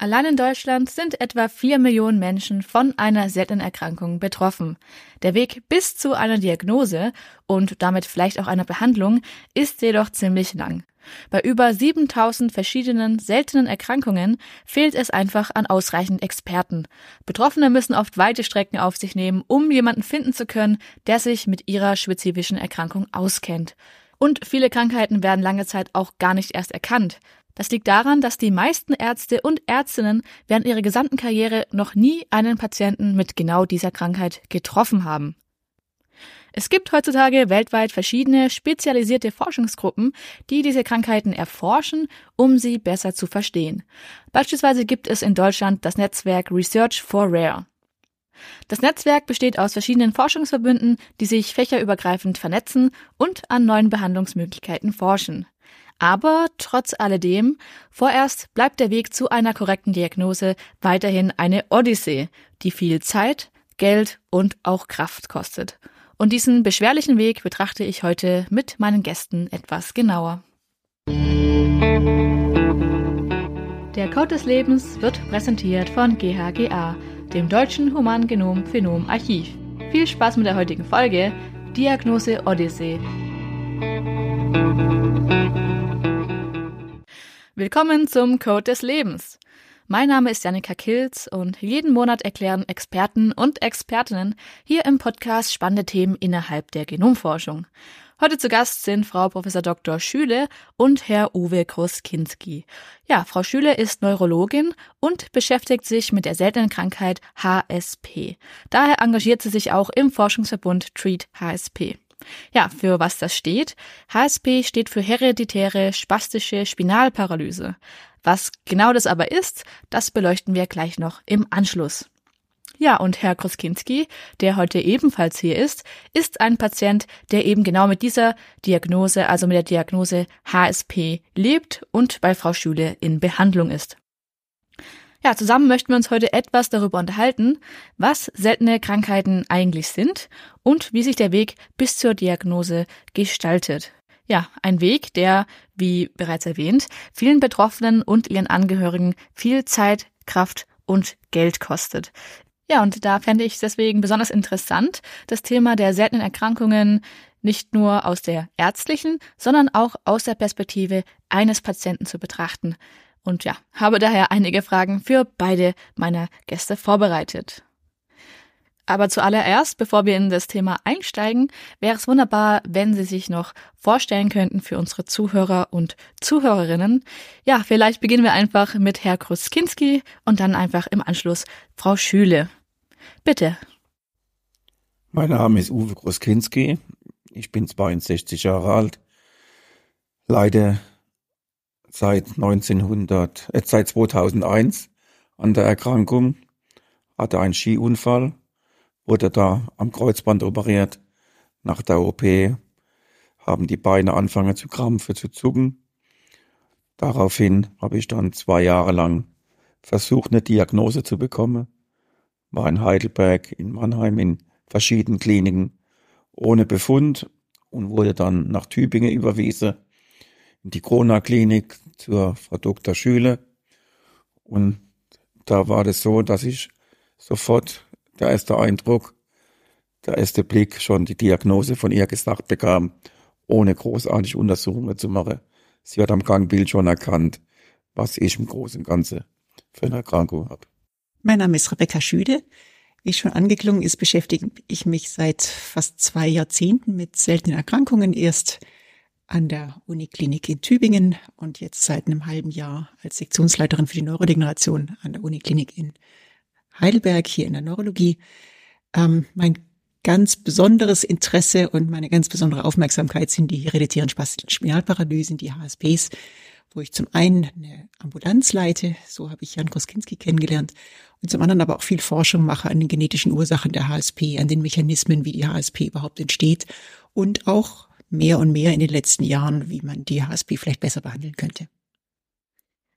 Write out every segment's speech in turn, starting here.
Allein in Deutschland sind etwa vier Millionen Menschen von einer seltenen Erkrankung betroffen. Der Weg bis zu einer Diagnose und damit vielleicht auch einer Behandlung ist jedoch ziemlich lang. Bei über 7000 verschiedenen seltenen Erkrankungen fehlt es einfach an ausreichend Experten. Betroffene müssen oft weite Strecken auf sich nehmen, um jemanden finden zu können, der sich mit ihrer spezifischen Erkrankung auskennt. Und viele Krankheiten werden lange Zeit auch gar nicht erst erkannt. Das liegt daran, dass die meisten Ärzte und Ärztinnen während ihrer gesamten Karriere noch nie einen Patienten mit genau dieser Krankheit getroffen haben. Es gibt heutzutage weltweit verschiedene spezialisierte Forschungsgruppen, die diese Krankheiten erforschen, um sie besser zu verstehen. Beispielsweise gibt es in Deutschland das Netzwerk Research for Rare. Das Netzwerk besteht aus verschiedenen Forschungsverbünden, die sich fächerübergreifend vernetzen und an neuen Behandlungsmöglichkeiten forschen. Aber trotz alledem, vorerst bleibt der Weg zu einer korrekten Diagnose weiterhin eine Odyssee, die viel Zeit, Geld und auch Kraft kostet. Und diesen beschwerlichen Weg betrachte ich heute mit meinen Gästen etwas genauer. Der Code des Lebens wird präsentiert von GHGA, dem Deutschen Humangenom Phenom Archiv. Viel Spaß mit der heutigen Folge Diagnose Odyssee. Willkommen zum Code des Lebens. Mein Name ist Janika Kilz und jeden Monat erklären Experten und Expertinnen hier im Podcast spannende Themen innerhalb der Genomforschung. Heute zu Gast sind Frau Prof. Dr. Schüle und Herr Uwe Kroskinski. Ja, Frau Schüle ist Neurologin und beschäftigt sich mit der seltenen Krankheit HSP. Daher engagiert sie sich auch im Forschungsverbund Treat HSP. Ja, für was das steht? HSP steht für hereditäre spastische Spinalparalyse. Was genau das aber ist, das beleuchten wir gleich noch im Anschluss. Ja, und Herr Kroskinski, der heute ebenfalls hier ist, ist ein Patient, der eben genau mit dieser Diagnose, also mit der Diagnose HSP lebt und bei Frau Schüle in Behandlung ist. Ja, zusammen möchten wir uns heute etwas darüber unterhalten, was seltene Krankheiten eigentlich sind und wie sich der Weg bis zur Diagnose gestaltet. Ja, ein Weg, der, wie bereits erwähnt, vielen Betroffenen und ihren Angehörigen viel Zeit, Kraft und Geld kostet. Ja, und da fände ich deswegen besonders interessant, das Thema der seltenen Erkrankungen nicht nur aus der ärztlichen, sondern auch aus der Perspektive eines Patienten zu betrachten. Und ja, habe daher einige Fragen für beide meiner Gäste vorbereitet. Aber zuallererst, bevor wir in das Thema einsteigen, wäre es wunderbar, wenn Sie sich noch vorstellen könnten für unsere Zuhörer und Zuhörerinnen. Ja, vielleicht beginnen wir einfach mit Herr Kruskinski und dann einfach im Anschluss Frau Schüle. Bitte. Mein Name ist Uwe Kruskinski. Ich bin 62 Jahre alt, leide seit 1900, äh, seit 2001 an der Erkrankung, hatte einen Skiunfall, wurde da am Kreuzband operiert. Nach der OP haben die Beine angefangen zu krampfen, zu zucken. Daraufhin habe ich dann zwei Jahre lang versucht, eine Diagnose zu bekommen. War in Heidelberg, in Mannheim, in verschiedenen Kliniken ohne Befund und wurde dann nach Tübingen überwiesen in die Corona-Klinik zur Frau Dr. Schüle. Und da war das so, dass ich sofort der erste Eindruck, der erste Blick schon die Diagnose von ihr gesagt bekam, ohne großartig Untersuchungen zu machen. Sie hat am Gangbild schon erkannt, was ich im Großen und Ganzen für eine Erkrankung habe. Mein Name ist Rebecca Schüde. Wie schon angeklungen ist, beschäftige ich mich seit fast zwei Jahrzehnten mit seltenen Erkrankungen. Erst an der Uniklinik in Tübingen und jetzt seit einem halben Jahr als Sektionsleiterin für die Neurodegeneration an der Uniklinik in Heidelberg hier in der Neurologie. Ähm, mein ganz besonderes Interesse und meine ganz besondere Aufmerksamkeit sind die hereditären Spinalparalysen, die HSPs, wo ich zum einen eine Ambulanz leite, so habe ich Jan Kroskinski kennengelernt, und zum anderen aber auch viel Forschung mache an den genetischen Ursachen der HSP, an den Mechanismen, wie die HSP überhaupt entsteht und auch mehr und mehr in den letzten Jahren, wie man die HSP vielleicht besser behandeln könnte.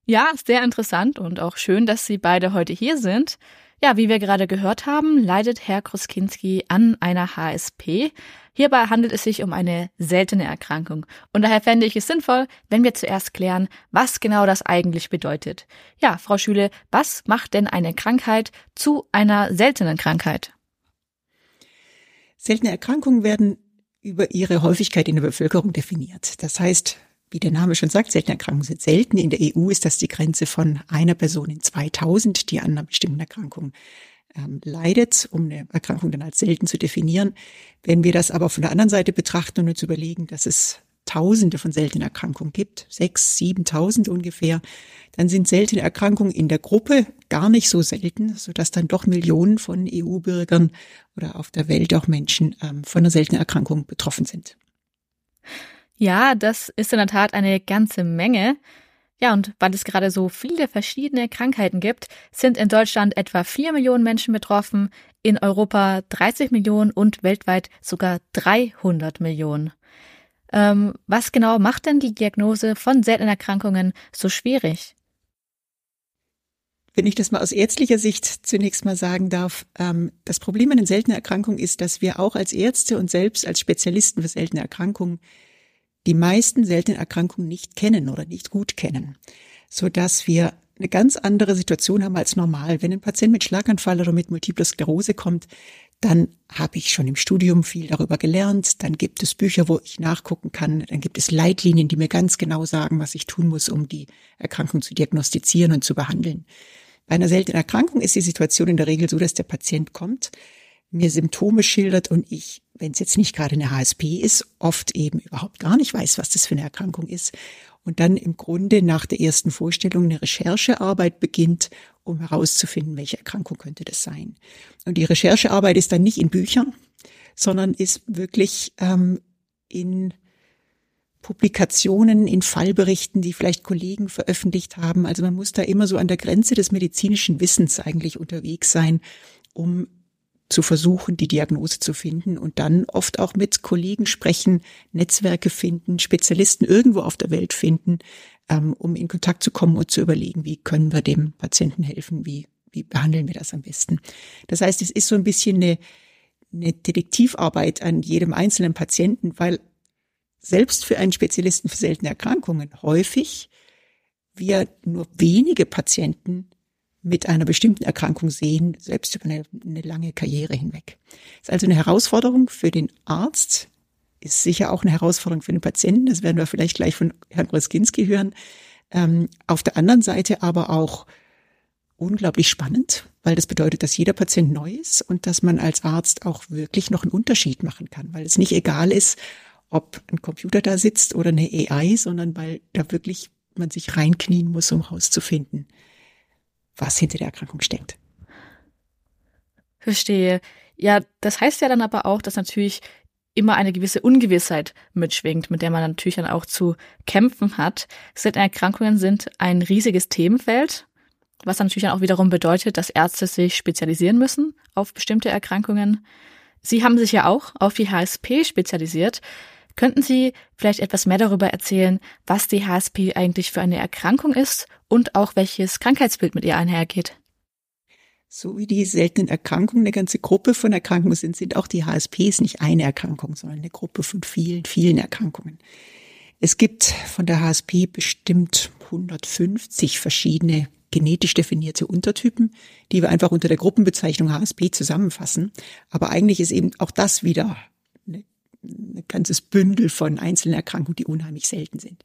Ja, sehr interessant und auch schön, dass Sie beide heute hier sind. Ja, wie wir gerade gehört haben, leidet Herr Kruskinski an einer HSP. Hierbei handelt es sich um eine seltene Erkrankung. Und daher fände ich es sinnvoll, wenn wir zuerst klären, was genau das eigentlich bedeutet. Ja, Frau Schüle, was macht denn eine Krankheit zu einer seltenen Krankheit? Seltene Erkrankungen werden über ihre Häufigkeit in der Bevölkerung definiert. Das heißt, wie der Name schon sagt, seltene Erkrankungen sind selten. In der EU ist das die Grenze von einer Person in 2000, die an einer bestimmten Erkrankung ähm, leidet, um eine Erkrankung dann als selten zu definieren. Wenn wir das aber von der anderen Seite betrachten und uns überlegen, dass es Tausende von seltenen Erkrankungen gibt, sechs, siebentausend ungefähr, dann sind seltene Erkrankungen in der Gruppe gar nicht so selten, sodass dann doch Millionen von EU-Bürgern oder auf der Welt auch Menschen ähm, von einer seltenen Erkrankung betroffen sind. Ja, das ist in der Tat eine ganze Menge. Ja, und weil es gerade so viele verschiedene Krankheiten gibt, sind in Deutschland etwa vier Millionen Menschen betroffen, in Europa 30 Millionen und weltweit sogar 300 Millionen. Ähm, was genau macht denn die Diagnose von seltenen Erkrankungen so schwierig? Wenn ich das mal aus ärztlicher Sicht zunächst mal sagen darf, ähm, das Problem an den seltenen Erkrankungen ist, dass wir auch als Ärzte und selbst als Spezialisten für seltene Erkrankungen die meisten seltenen Erkrankungen nicht kennen oder nicht gut kennen, so dass wir eine ganz andere Situation haben als normal. Wenn ein Patient mit Schlaganfall oder mit Multiple Sklerose kommt, dann habe ich schon im Studium viel darüber gelernt. Dann gibt es Bücher, wo ich nachgucken kann. Dann gibt es Leitlinien, die mir ganz genau sagen, was ich tun muss, um die Erkrankung zu diagnostizieren und zu behandeln. Bei einer seltenen Erkrankung ist die Situation in der Regel so, dass der Patient kommt, mir Symptome schildert und ich, wenn es jetzt nicht gerade eine HSP ist, oft eben überhaupt gar nicht weiß, was das für eine Erkrankung ist. Und dann im Grunde nach der ersten Vorstellung eine Recherchearbeit beginnt, um herauszufinden, welche Erkrankung könnte das sein. Und die Recherchearbeit ist dann nicht in Büchern, sondern ist wirklich ähm, in Publikationen, in Fallberichten, die vielleicht Kollegen veröffentlicht haben. Also man muss da immer so an der Grenze des medizinischen Wissens eigentlich unterwegs sein, um zu versuchen, die Diagnose zu finden und dann oft auch mit Kollegen sprechen, Netzwerke finden, Spezialisten irgendwo auf der Welt finden, ähm, um in Kontakt zu kommen und zu überlegen, wie können wir dem Patienten helfen, wie, wie behandeln wir das am besten. Das heißt, es ist so ein bisschen eine, eine Detektivarbeit an jedem einzelnen Patienten, weil selbst für einen Spezialisten für seltene Erkrankungen häufig wir nur wenige Patienten mit einer bestimmten Erkrankung sehen, selbst über eine, eine lange Karriere hinweg. Ist also eine Herausforderung für den Arzt, ist sicher auch eine Herausforderung für den Patienten. Das werden wir vielleicht gleich von Herrn Broskinski hören. Ähm, auf der anderen Seite aber auch unglaublich spannend, weil das bedeutet, dass jeder Patient neu ist und dass man als Arzt auch wirklich noch einen Unterschied machen kann, weil es nicht egal ist, ob ein Computer da sitzt oder eine AI, sondern weil da wirklich man sich reinknien muss, um herauszufinden, was hinter der Erkrankung steckt. Verstehe. Ja, das heißt ja dann aber auch, dass natürlich immer eine gewisse Ungewissheit mitschwingt, mit der man natürlich dann auch zu kämpfen hat. Erkrankungen sind ein riesiges Themenfeld, was dann natürlich auch wiederum bedeutet, dass Ärzte sich spezialisieren müssen auf bestimmte Erkrankungen. Sie haben sich ja auch auf die HSP spezialisiert. Könnten Sie vielleicht etwas mehr darüber erzählen, was die HSP eigentlich für eine Erkrankung ist und auch welches Krankheitsbild mit ihr einhergeht? So wie die seltenen Erkrankungen eine ganze Gruppe von Erkrankungen sind, sind auch die HSPs nicht eine Erkrankung, sondern eine Gruppe von vielen, vielen Erkrankungen. Es gibt von der HSP bestimmt 150 verschiedene genetisch definierte Untertypen, die wir einfach unter der Gruppenbezeichnung HSP zusammenfassen. Aber eigentlich ist eben auch das wieder ein ganzes Bündel von einzelnen Erkrankungen, die unheimlich selten sind.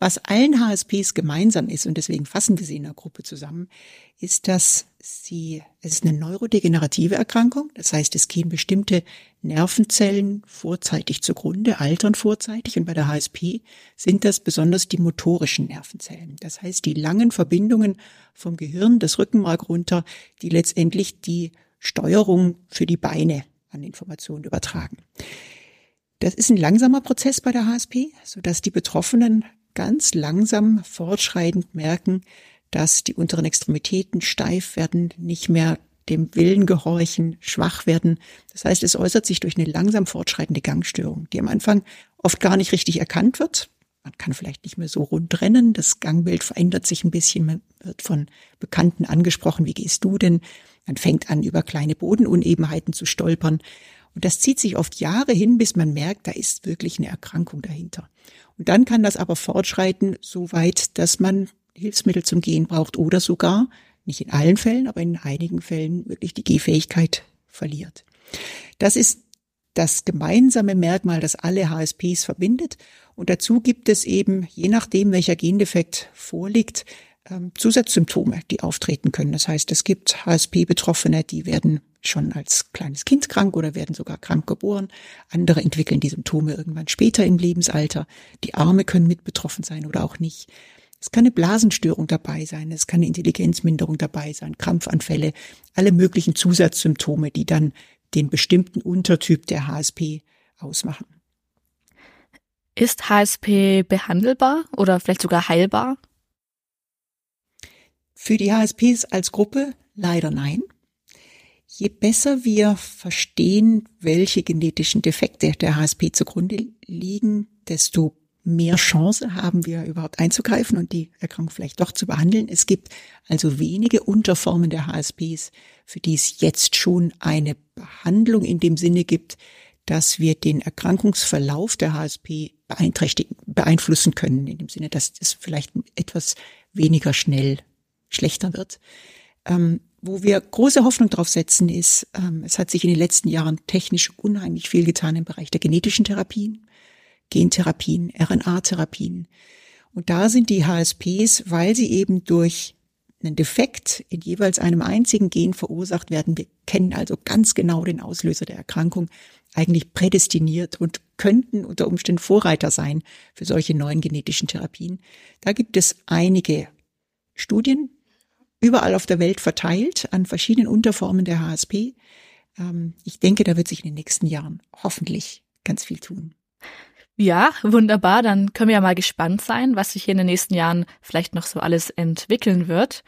Was allen HSPs gemeinsam ist, und deswegen fassen wir sie in der Gruppe zusammen, ist, dass sie, es ist eine neurodegenerative Erkrankung. Das heißt, es gehen bestimmte Nervenzellen vorzeitig zugrunde, altern vorzeitig. Und bei der HSP sind das besonders die motorischen Nervenzellen. Das heißt, die langen Verbindungen vom Gehirn, das Rückenmark runter, die letztendlich die Steuerung für die Beine an Informationen übertragen. Das ist ein langsamer Prozess bei der HSP, so dass die Betroffenen ganz langsam fortschreitend merken, dass die unteren Extremitäten steif werden, nicht mehr dem Willen gehorchen, schwach werden. Das heißt, es äußert sich durch eine langsam fortschreitende Gangstörung, die am Anfang oft gar nicht richtig erkannt wird, Man kann vielleicht nicht mehr so rund rennen. Das Gangbild verändert sich ein bisschen. Man wird von Bekannten angesprochen. Wie gehst du denn? Man fängt an, über kleine Bodenunebenheiten zu stolpern. Und das zieht sich oft Jahre hin, bis man merkt, da ist wirklich eine Erkrankung dahinter. Und dann kann das aber fortschreiten, so weit, dass man Hilfsmittel zum Gehen braucht oder sogar, nicht in allen Fällen, aber in einigen Fällen wirklich die Gehfähigkeit verliert. Das ist das gemeinsame Merkmal, das alle HSPs verbindet. Und dazu gibt es eben, je nachdem, welcher Gendefekt vorliegt, ähm, Zusatzsymptome, die auftreten können. Das heißt, es gibt HSP-Betroffene, die werden schon als kleines Kind krank oder werden sogar krank geboren. Andere entwickeln die Symptome irgendwann später im Lebensalter. Die Arme können mit betroffen sein oder auch nicht. Es kann eine Blasenstörung dabei sein, es kann eine Intelligenzminderung dabei sein, Krampfanfälle, alle möglichen Zusatzsymptome, die dann den bestimmten Untertyp der HSP ausmachen. Ist HSP behandelbar oder vielleicht sogar heilbar? Für die HSPs als Gruppe leider nein. Je besser wir verstehen, welche genetischen Defekte der HSP zugrunde liegen, desto mehr Chance haben wir überhaupt einzugreifen und die Erkrankung vielleicht doch zu behandeln. Es gibt also wenige Unterformen der HSPs, für die es jetzt schon eine Behandlung in dem Sinne gibt, dass wir den Erkrankungsverlauf der HSP beeinträchtigen, beeinflussen können, in dem Sinne, dass es vielleicht etwas weniger schnell schlechter wird. Ähm, wo wir große Hoffnung drauf setzen, ist, ähm, es hat sich in den letzten Jahren technisch unheimlich viel getan im Bereich der genetischen Therapien. Gentherapien, RNA-Therapien. Und da sind die HSPs, weil sie eben durch einen Defekt in jeweils einem einzigen Gen verursacht werden, wir kennen also ganz genau den Auslöser der Erkrankung, eigentlich prädestiniert und könnten unter Umständen Vorreiter sein für solche neuen genetischen Therapien. Da gibt es einige Studien, überall auf der Welt verteilt, an verschiedenen Unterformen der HSP. Ähm, ich denke, da wird sich in den nächsten Jahren hoffentlich ganz viel tun. Ja, wunderbar. Dann können wir ja mal gespannt sein, was sich hier in den nächsten Jahren vielleicht noch so alles entwickeln wird.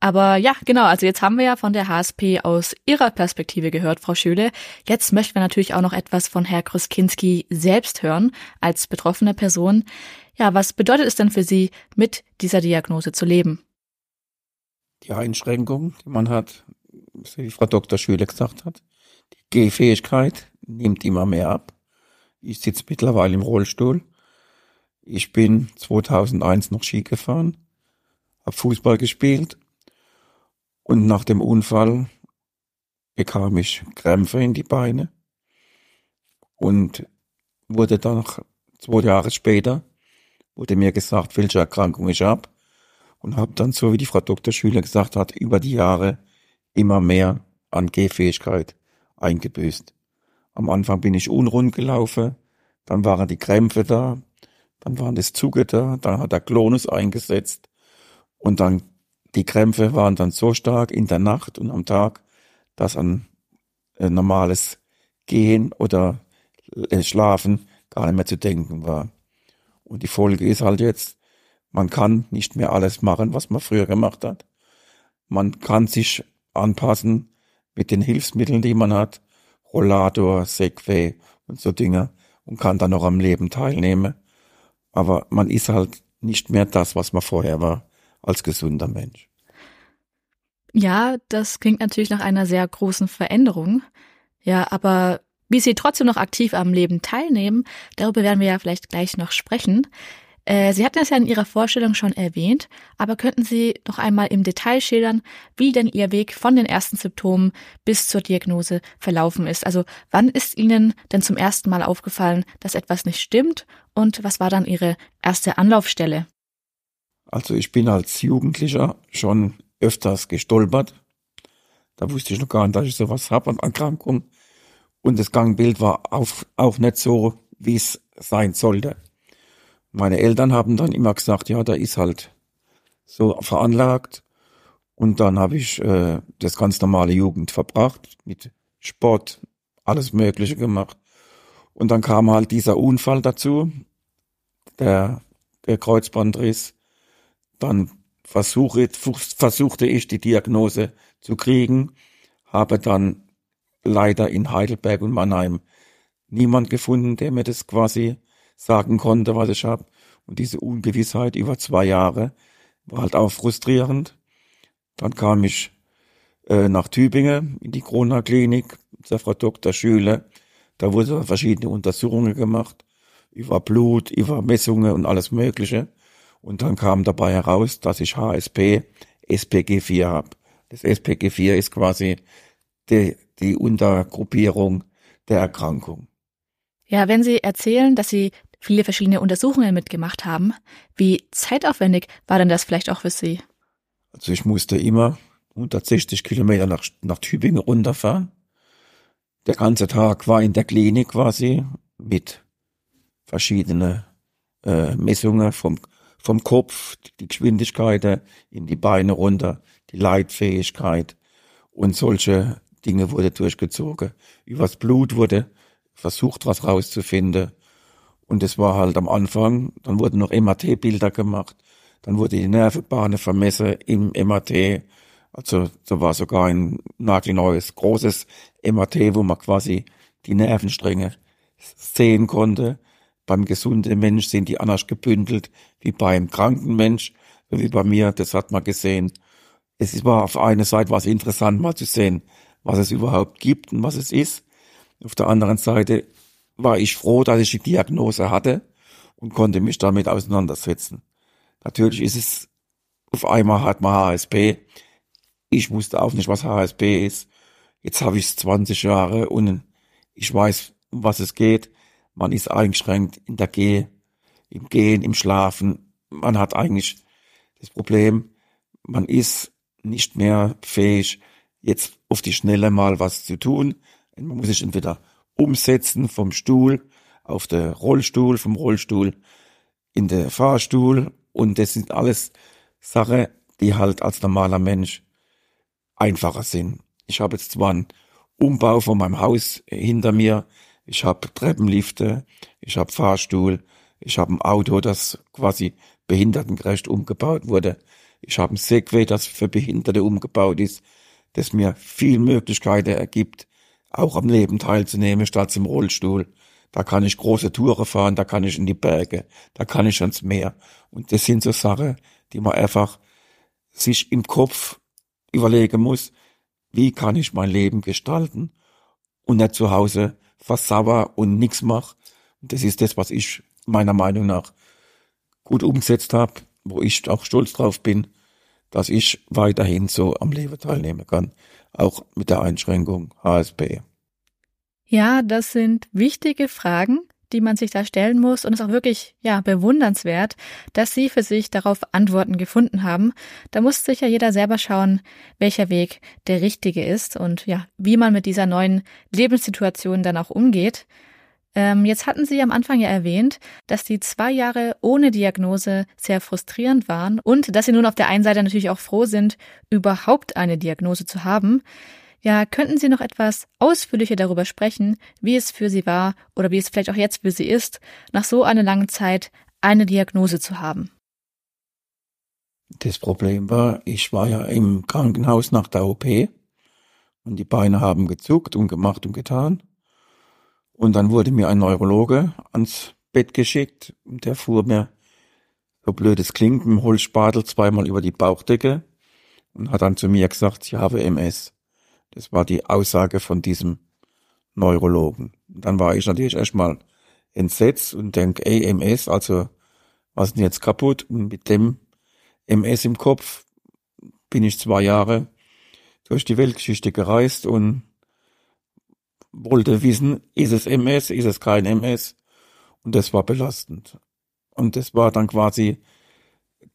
Aber ja, genau, also jetzt haben wir ja von der HSP aus Ihrer Perspektive gehört, Frau Schöle. Jetzt möchten wir natürlich auch noch etwas von Herr Kruskinski selbst hören, als betroffene Person. Ja, was bedeutet es denn für Sie, mit dieser Diagnose zu leben? Die Einschränkung, die man hat, wie Frau Dr. Schöle gesagt hat, die Gehfähigkeit nimmt immer mehr ab. Ich sitze mittlerweile im Rollstuhl. Ich bin 2001 noch Ski gefahren, habe Fußball gespielt und nach dem Unfall bekam ich Krämpfe in die Beine und wurde dann zwei Jahre später wurde mir gesagt, welche Erkrankung ich habe und habe dann so wie die Frau Dr. Schüler gesagt hat über die Jahre immer mehr an Gehfähigkeit eingebüßt. Am Anfang bin ich unrund gelaufen, dann waren die Krämpfe da, dann waren das Zuge da, dann hat der Klonus eingesetzt und dann die Krämpfe waren dann so stark in der Nacht und am Tag, dass ein, ein normales Gehen oder äh, Schlafen gar nicht mehr zu denken war. Und die Folge ist halt jetzt, man kann nicht mehr alles machen, was man früher gemacht hat. Man kann sich anpassen mit den Hilfsmitteln, die man hat. Rollator, Segway und so Dinge und kann dann noch am Leben teilnehmen. Aber man ist halt nicht mehr das, was man vorher war, als gesunder Mensch. Ja, das klingt natürlich nach einer sehr großen Veränderung. Ja, aber wie Sie trotzdem noch aktiv am Leben teilnehmen, darüber werden wir ja vielleicht gleich noch sprechen. Äh, Sie hatten es ja in Ihrer Vorstellung schon erwähnt, aber könnten Sie noch einmal im Detail schildern, wie denn Ihr Weg von den ersten Symptomen bis zur Diagnose verlaufen ist? Also wann ist Ihnen denn zum ersten Mal aufgefallen, dass etwas nicht stimmt und was war dann Ihre erste Anlaufstelle? Also ich bin als Jugendlicher schon öfters gestolpert. Da wusste ich noch gar nicht, dass ich sowas habe an Erkrankung. Und das Gangbild war auch, auch nicht so, wie es sein sollte. Meine Eltern haben dann immer gesagt, ja, da ist halt so veranlagt. Und dann habe ich äh, das ganz normale Jugend verbracht, mit Sport, alles Mögliche gemacht. Und dann kam halt dieser Unfall dazu, der, der Kreuzbandriss. Dann versuche, versuchte ich die Diagnose zu kriegen, habe dann leider in Heidelberg und Mannheim niemand gefunden, der mir das quasi sagen konnte, was ich habe. Und diese Ungewissheit über zwei Jahre war halt auch frustrierend. Dann kam ich äh, nach Tübingen in die Corona Klinik zur Frau Dr. Schüle. Da wurden verschiedene Untersuchungen gemacht über Blut, über Messungen und alles Mögliche. Und dann kam dabei heraus, dass ich HSP SPG4 habe. Das SPG4 ist quasi die, die Untergruppierung der Erkrankung. Ja, wenn Sie erzählen, dass Sie viele verschiedene Untersuchungen mitgemacht haben, wie zeitaufwendig war denn das vielleicht auch für Sie? Also ich musste immer 160 Kilometer nach, nach Tübingen runterfahren. Der ganze Tag war in der Klinik quasi mit verschiedenen äh, Messungen vom, vom Kopf, die Geschwindigkeit in die Beine runter, die Leitfähigkeit und solche Dinge wurde durchgezogen. Übers Blut wurde versucht, was rauszufinden. Und es war halt am Anfang, dann wurden noch MAT-Bilder gemacht, dann wurde die Nervenbahn vermessen im MAT. Also da war sogar ein nagelneues, großes MAT, wo man quasi die Nervenstränge sehen konnte. Beim gesunden Mensch sind die anders gebündelt wie beim kranken Mensch, wie bei mir, das hat man gesehen. Es war auf einer Seite was interessant, mal zu sehen, was es überhaupt gibt und was es ist. Auf der anderen Seite war ich froh, dass ich die Diagnose hatte und konnte mich damit auseinandersetzen. Natürlich ist es, auf einmal hat man HSP. Ich wusste auch nicht, was HSP ist. Jetzt habe ich es 20 Jahre und ich weiß, um was es geht. Man ist eingeschränkt in der Geh, im Gehen, im Schlafen. Man hat eigentlich das Problem, man ist nicht mehr fähig, jetzt auf die Schnelle mal was zu tun. Man muss sich entweder umsetzen vom Stuhl auf der Rollstuhl, vom Rollstuhl in der Fahrstuhl und das sind alles Sachen, die halt als normaler Mensch einfacher sind. Ich habe jetzt zwar einen Umbau von meinem Haus hinter mir, ich habe Treppenlifte, ich habe Fahrstuhl, ich habe ein Auto, das quasi behindertengerecht umgebaut wurde. Ich habe ein Segway, das für Behinderte umgebaut ist das mir viel Möglichkeiten ergibt, auch am Leben teilzunehmen statt im Rollstuhl. Da kann ich große Touren fahren, da kann ich in die Berge, da kann ich ans Meer. Und das sind so Sachen, die man einfach sich im Kopf überlegen muss, wie kann ich mein Leben gestalten und nicht zu Hause versauer und nichts mache. Das ist das, was ich meiner Meinung nach gut umgesetzt habe, wo ich auch stolz drauf bin dass ich weiterhin so am Leben teilnehmen kann, auch mit der Einschränkung HSP. Ja, das sind wichtige Fragen, die man sich da stellen muss und es ist auch wirklich, ja, bewundernswert, dass Sie für sich darauf Antworten gefunden haben. Da muss sicher jeder selber schauen, welcher Weg der richtige ist und ja, wie man mit dieser neuen Lebenssituation dann auch umgeht. Ähm, jetzt hatten Sie am Anfang ja erwähnt, dass die zwei Jahre ohne Diagnose sehr frustrierend waren und dass Sie nun auf der einen Seite natürlich auch froh sind, überhaupt eine Diagnose zu haben. Ja, könnten Sie noch etwas ausführlicher darüber sprechen, wie es für Sie war oder wie es vielleicht auch jetzt für Sie ist, nach so einer langen Zeit eine Diagnose zu haben? Das Problem war, ich war ja im Krankenhaus nach der OP und die Beine haben gezuckt und gemacht und getan. Und dann wurde mir ein Neurologe ans Bett geschickt und der fuhr mir, so blöd es klingt, mit dem Holzspatel zweimal über die Bauchdecke und hat dann zu mir gesagt, ich habe MS. Das war die Aussage von diesem Neurologen. Und dann war ich natürlich erstmal entsetzt und denk, ey, MS, also was ist denn jetzt kaputt? Und mit dem MS im Kopf bin ich zwei Jahre durch die Weltgeschichte gereist und wollte wissen, ist es MS, ist es kein MS? Und das war belastend. Und das war dann quasi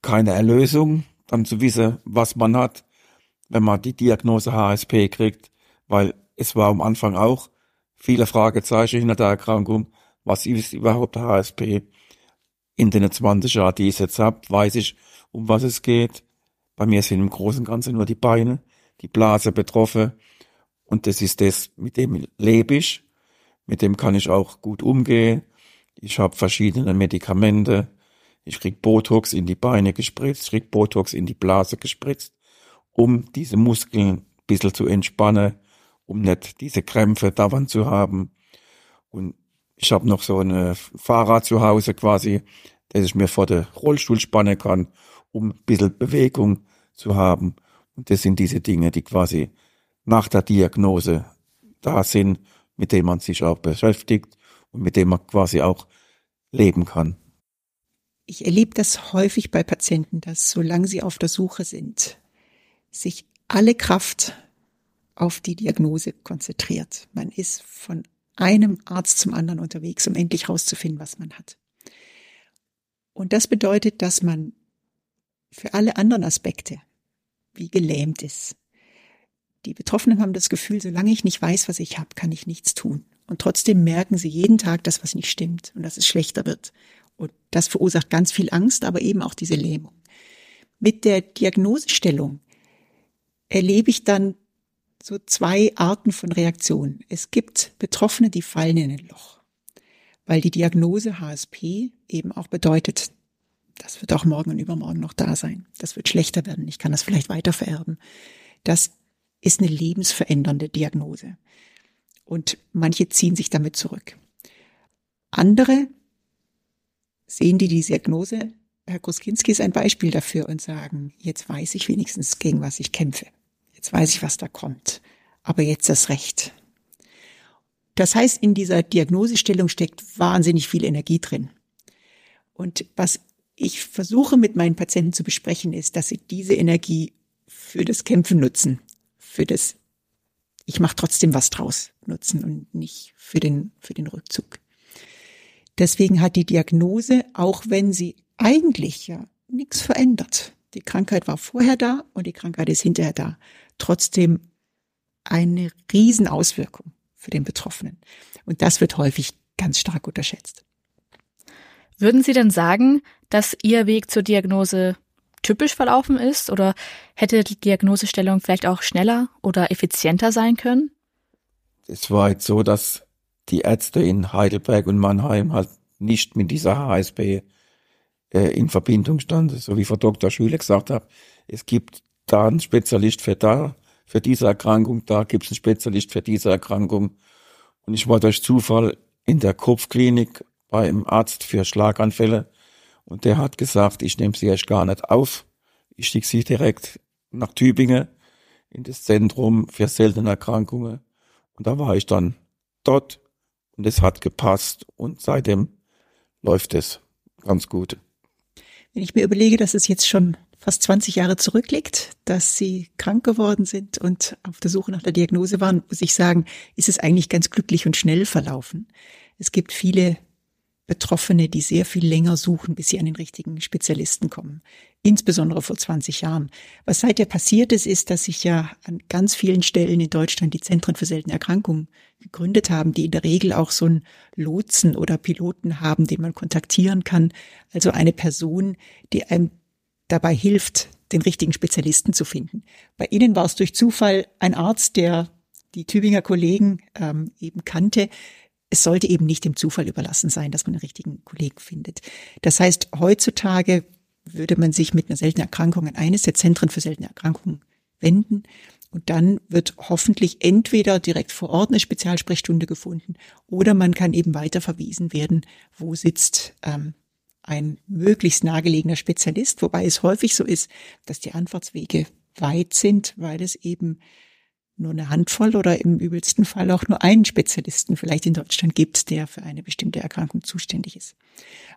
keine Erlösung, dann zu wissen, was man hat, wenn man die Diagnose HSP kriegt, weil es war am Anfang auch viele Fragezeichen hinter der Erkrankung. Was ist überhaupt HSP? In den 20 Jahren, die ich jetzt habe, weiß ich, um was es geht. Bei mir sind im Großen und Ganzen nur die Beine, die Blase betroffen. Und das ist das, mit dem lebe ich, mit dem kann ich auch gut umgehen. Ich habe verschiedene Medikamente. Ich krieg Botox in die Beine gespritzt, ich krieg Botox in die Blase gespritzt, um diese Muskeln ein bisschen zu entspannen, um nicht diese Krämpfe dauernd zu haben. Und ich habe noch so ein Fahrrad zu Hause quasi, dass ich mir vor der Rollstuhl spannen kann, um ein bisschen Bewegung zu haben. Und das sind diese Dinge, die quasi nach der Diagnose da sind, mit denen man sich auch beschäftigt und mit denen man quasi auch leben kann. Ich erlebe das häufig bei Patienten, dass solange sie auf der Suche sind, sich alle Kraft auf die Diagnose konzentriert. Man ist von einem Arzt zum anderen unterwegs, um endlich herauszufinden, was man hat. Und das bedeutet, dass man für alle anderen Aspekte wie gelähmt ist. Die Betroffenen haben das Gefühl, solange ich nicht weiß, was ich habe, kann ich nichts tun. Und trotzdem merken sie jeden Tag, dass was nicht stimmt und dass es schlechter wird. Und das verursacht ganz viel Angst, aber eben auch diese Lähmung. Mit der Diagnosestellung erlebe ich dann so zwei Arten von Reaktionen. Es gibt Betroffene, die fallen in ein Loch, weil die Diagnose HSP eben auch bedeutet, das wird auch morgen und übermorgen noch da sein. Das wird schlechter werden. Ich kann das vielleicht weiter vererben. Das ist eine lebensverändernde Diagnose. Und manche ziehen sich damit zurück. Andere sehen die Diagnose, Herr Kruskinski ist ein Beispiel dafür und sagen, jetzt weiß ich wenigstens, gegen was ich kämpfe. Jetzt weiß ich, was da kommt. Aber jetzt das Recht. Das heißt, in dieser Diagnosestellung steckt wahnsinnig viel Energie drin. Und was ich versuche mit meinen Patienten zu besprechen, ist, dass sie diese Energie für das Kämpfen nutzen, für das ich mache trotzdem was draus nutzen und nicht für den für den Rückzug. Deswegen hat die Diagnose, auch wenn sie eigentlich ja nichts verändert, die Krankheit war vorher da und die Krankheit ist hinterher da, trotzdem eine Riesenauswirkung für den Betroffenen. Und das wird häufig ganz stark unterschätzt. Würden Sie denn sagen, dass Ihr Weg zur Diagnose typisch verlaufen ist oder hätte die Diagnosestellung vielleicht auch schneller oder effizienter sein können? Es war jetzt so, dass die Ärzte in Heidelberg und Mannheim halt nicht mit dieser HSP äh, in Verbindung standen, so wie Frau Dr. Schüle gesagt hat. Es gibt da einen Spezialist für da, für diese Erkrankung, da gibt es einen Spezialist für diese Erkrankung. Und ich war durch Zufall in der Kopfklinik beim Arzt für Schlaganfälle und der hat gesagt, ich nehme sie erst gar nicht auf. Ich schicke sie direkt nach Tübingen in das Zentrum für seltene Erkrankungen. Und da war ich dann dort und es hat gepasst und seitdem läuft es ganz gut. Wenn ich mir überlege, dass es jetzt schon fast 20 Jahre zurückliegt, dass Sie krank geworden sind und auf der Suche nach der Diagnose waren, muss ich sagen, ist es eigentlich ganz glücklich und schnell verlaufen. Es gibt viele Betroffene, die sehr viel länger suchen, bis sie an den richtigen Spezialisten kommen. Insbesondere vor 20 Jahren. Was seither passiert ist, ist, dass sich ja an ganz vielen Stellen in Deutschland die Zentren für seltene Erkrankungen gegründet haben, die in der Regel auch so einen Lotsen oder Piloten haben, den man kontaktieren kann. Also eine Person, die einem dabei hilft, den richtigen Spezialisten zu finden. Bei Ihnen war es durch Zufall ein Arzt, der die Tübinger Kollegen ähm, eben kannte, es sollte eben nicht dem Zufall überlassen sein, dass man den richtigen Kollegen findet. Das heißt, heutzutage würde man sich mit einer seltenen Erkrankung an eines der Zentren für seltene Erkrankungen wenden und dann wird hoffentlich entweder direkt vor Ort eine Spezialsprechstunde gefunden oder man kann eben weiter verwiesen werden, wo sitzt ähm, ein möglichst nahegelegener Spezialist, wobei es häufig so ist, dass die Anfahrtswege weit sind, weil es eben nur eine Handvoll oder im übelsten Fall auch nur einen Spezialisten vielleicht in Deutschland gibt, der für eine bestimmte Erkrankung zuständig ist.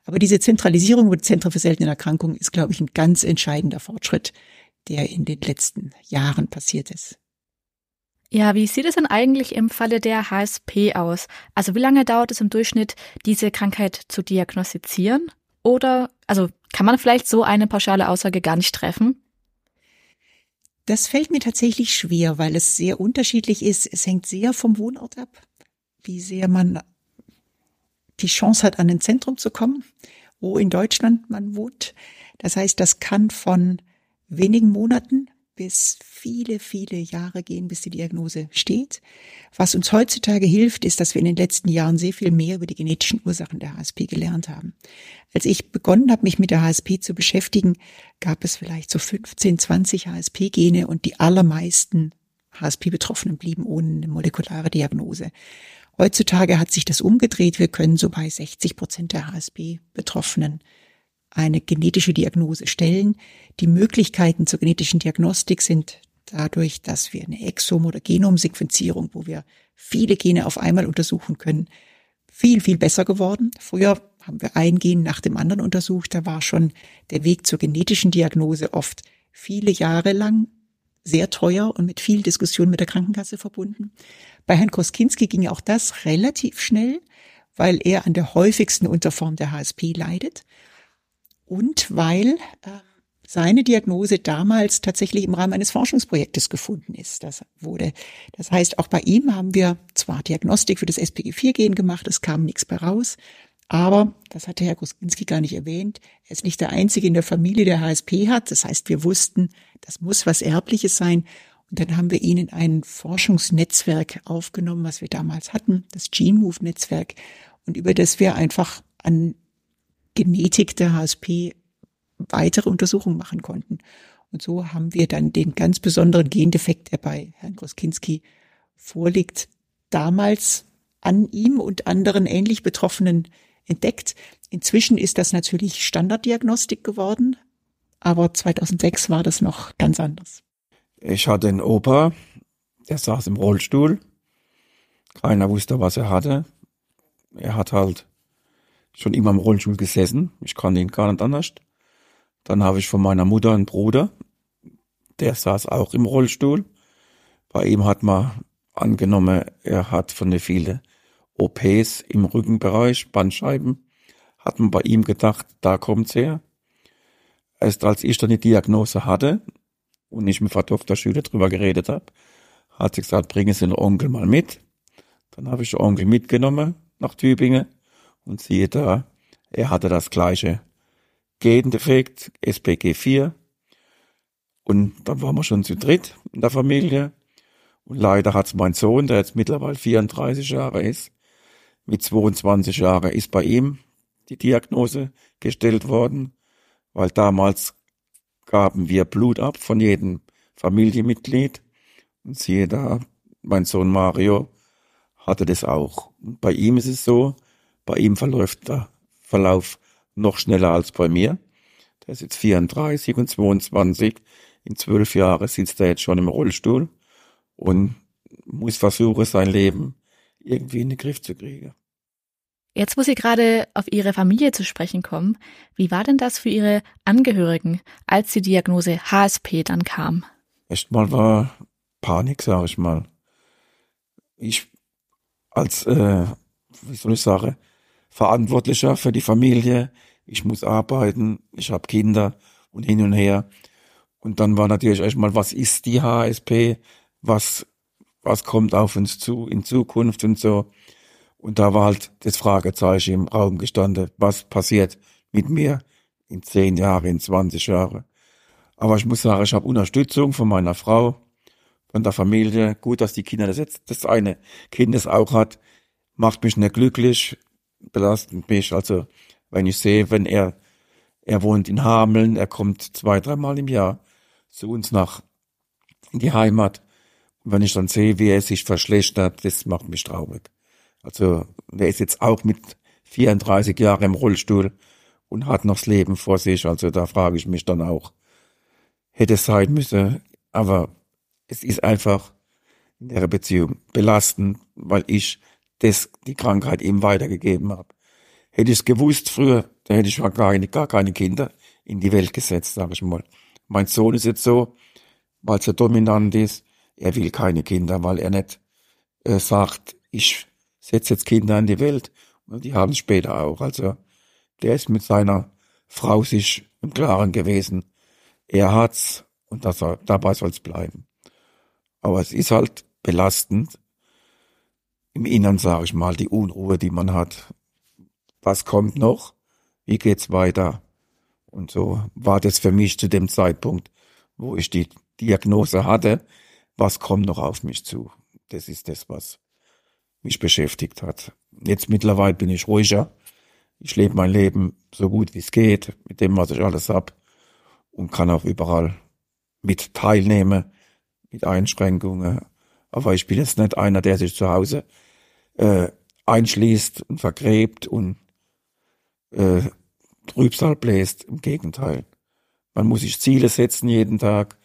Aber diese Zentralisierung über Zentren für seltene Erkrankungen ist, glaube ich, ein ganz entscheidender Fortschritt, der in den letzten Jahren passiert ist. Ja, wie sieht es denn eigentlich im Falle der HSP aus? Also wie lange dauert es im Durchschnitt, diese Krankheit zu diagnostizieren? Oder, also kann man vielleicht so eine pauschale Aussage gar nicht treffen? Das fällt mir tatsächlich schwer, weil es sehr unterschiedlich ist. Es hängt sehr vom Wohnort ab, wie sehr man die Chance hat, an ein Zentrum zu kommen, wo in Deutschland man wohnt. Das heißt, das kann von wenigen Monaten bis viele, viele Jahre gehen, bis die Diagnose steht. Was uns heutzutage hilft, ist, dass wir in den letzten Jahren sehr viel mehr über die genetischen Ursachen der HSP gelernt haben. Als ich begonnen habe, mich mit der HSP zu beschäftigen, gab es vielleicht so 15, 20 HSP-Gene und die allermeisten HSP-Betroffenen blieben ohne eine molekulare Diagnose. Heutzutage hat sich das umgedreht. Wir können so bei 60 Prozent der HSP-Betroffenen eine genetische Diagnose stellen. Die Möglichkeiten zur genetischen Diagnostik sind dadurch, dass wir eine Exom- oder Genomsequenzierung, wo wir viele Gene auf einmal untersuchen können, viel, viel besser geworden. Früher haben wir ein Gen nach dem anderen untersucht. Da war schon der Weg zur genetischen Diagnose oft viele Jahre lang sehr teuer und mit viel Diskussion mit der Krankenkasse verbunden. Bei Herrn Koskinski ging auch das relativ schnell, weil er an der häufigsten Unterform der HSP leidet und weil äh, seine Diagnose damals tatsächlich im Rahmen eines Forschungsprojektes gefunden ist. Das wurde, das heißt, auch bei ihm haben wir zwar Diagnostik für das SPG4-Gen gemacht, es kam nichts bei raus, aber, das hatte Herr Koskinski gar nicht erwähnt, er ist nicht der Einzige in der Familie, der HSP hat. Das heißt, wir wussten, das muss was Erbliches sein. Und dann haben wir ihn in ein Forschungsnetzwerk aufgenommen, was wir damals hatten, das GeneMove-Netzwerk, und über das wir einfach an Genetik der HSP weitere Untersuchungen machen konnten. Und so haben wir dann den ganz besonderen Gendefekt, der bei Herrn Koskinski vorliegt, damals an ihm und anderen ähnlich Betroffenen entdeckt. Inzwischen ist das natürlich Standarddiagnostik geworden, aber 2006 war das noch ganz anders. Ich hatte einen Opa, der saß im Rollstuhl. Keiner wusste, was er hatte. Er hat halt schon immer im Rollstuhl gesessen. Ich kannte ihn gar nicht anders. Dann habe ich von meiner Mutter einen Bruder, der saß auch im Rollstuhl. Bei ihm hat man angenommen, er hat von den vielen OPs im Rückenbereich, Bandscheiben, hat man bei ihm gedacht, da kommt's her. Erst als ich dann die Diagnose hatte und ich mit Dr. Schüler drüber geredet habe, hat sie gesagt, bringen Sie den Onkel mal mit. Dann habe ich den Onkel mitgenommen nach Tübingen und siehe da, er hatte das gleiche Gendefekt, SPG4. Und dann waren wir schon zu dritt in der Familie. Und leider hat's mein Sohn, der jetzt mittlerweile 34 Jahre ist, mit 22 Jahren ist bei ihm die Diagnose gestellt worden, weil damals gaben wir Blut ab von jedem Familienmitglied. Und siehe da, mein Sohn Mario hatte das auch. Und bei ihm ist es so, bei ihm verläuft der Verlauf noch schneller als bei mir. Der ist jetzt 34 und 22. In zwölf Jahren sitzt er jetzt schon im Rollstuhl und muss versuchen, sein Leben irgendwie in den Griff zu kriegen. Jetzt, wo Sie gerade auf Ihre Familie zu sprechen kommen, wie war denn das für Ihre Angehörigen, als die Diagnose HSP dann kam? Erstmal war Panik, sage ich mal. Ich als, äh, wie soll ich sagen, Verantwortlicher für die Familie, ich muss arbeiten, ich habe Kinder und hin und her. Und dann war natürlich erstmal, was ist die HSP? Was, was kommt auf uns zu in Zukunft und so. Und da war halt das Fragezeichen im Raum gestanden, was passiert mit mir in zehn Jahren, in 20 Jahren. Aber ich muss sagen, ich habe Unterstützung von meiner Frau, von der Familie. Gut, dass die Kinder das jetzt, das eine Kind das auch hat, macht mich nicht glücklich, belastet mich. Also, wenn ich sehe, wenn er, er wohnt in Hameln, er kommt zwei, dreimal im Jahr zu uns nach in die Heimat. Und wenn ich dann sehe, wie er sich verschlechtert, das macht mich traurig. Also der ist jetzt auch mit 34 Jahren im Rollstuhl und hat noch das Leben vor sich. Also da frage ich mich dann auch, hätte es sein müssen. Aber es ist einfach in der Beziehung belastend, weil ich das, die Krankheit ihm weitergegeben habe. Hätte ich es gewusst früher, dann hätte ich gar keine, gar keine Kinder in die Welt gesetzt, sage ich mal. Mein Sohn ist jetzt so, weil er dominant ist, er will keine Kinder, weil er nicht äh, sagt, ich setzt jetzt Kinder in die Welt und die haben es später auch. Also der ist mit seiner Frau sich im Klaren gewesen. Er hat's und das, dabei soll's bleiben. Aber es ist halt belastend im Innern, sage ich mal, die Unruhe, die man hat. Was kommt noch? Wie geht's weiter? Und so war das für mich zu dem Zeitpunkt, wo ich die Diagnose hatte, was kommt noch auf mich zu? Das ist das, was mich beschäftigt hat. Jetzt mittlerweile bin ich ruhiger. Ich lebe mein Leben so gut wie es geht, mit dem, was ich alles hab und kann auch überall mit teilnehmen, mit Einschränkungen. Aber ich bin jetzt nicht einer, der sich zu Hause äh, einschließt und vergräbt und äh, Trübsal bläst. Im Gegenteil. Man muss sich Ziele setzen jeden Tag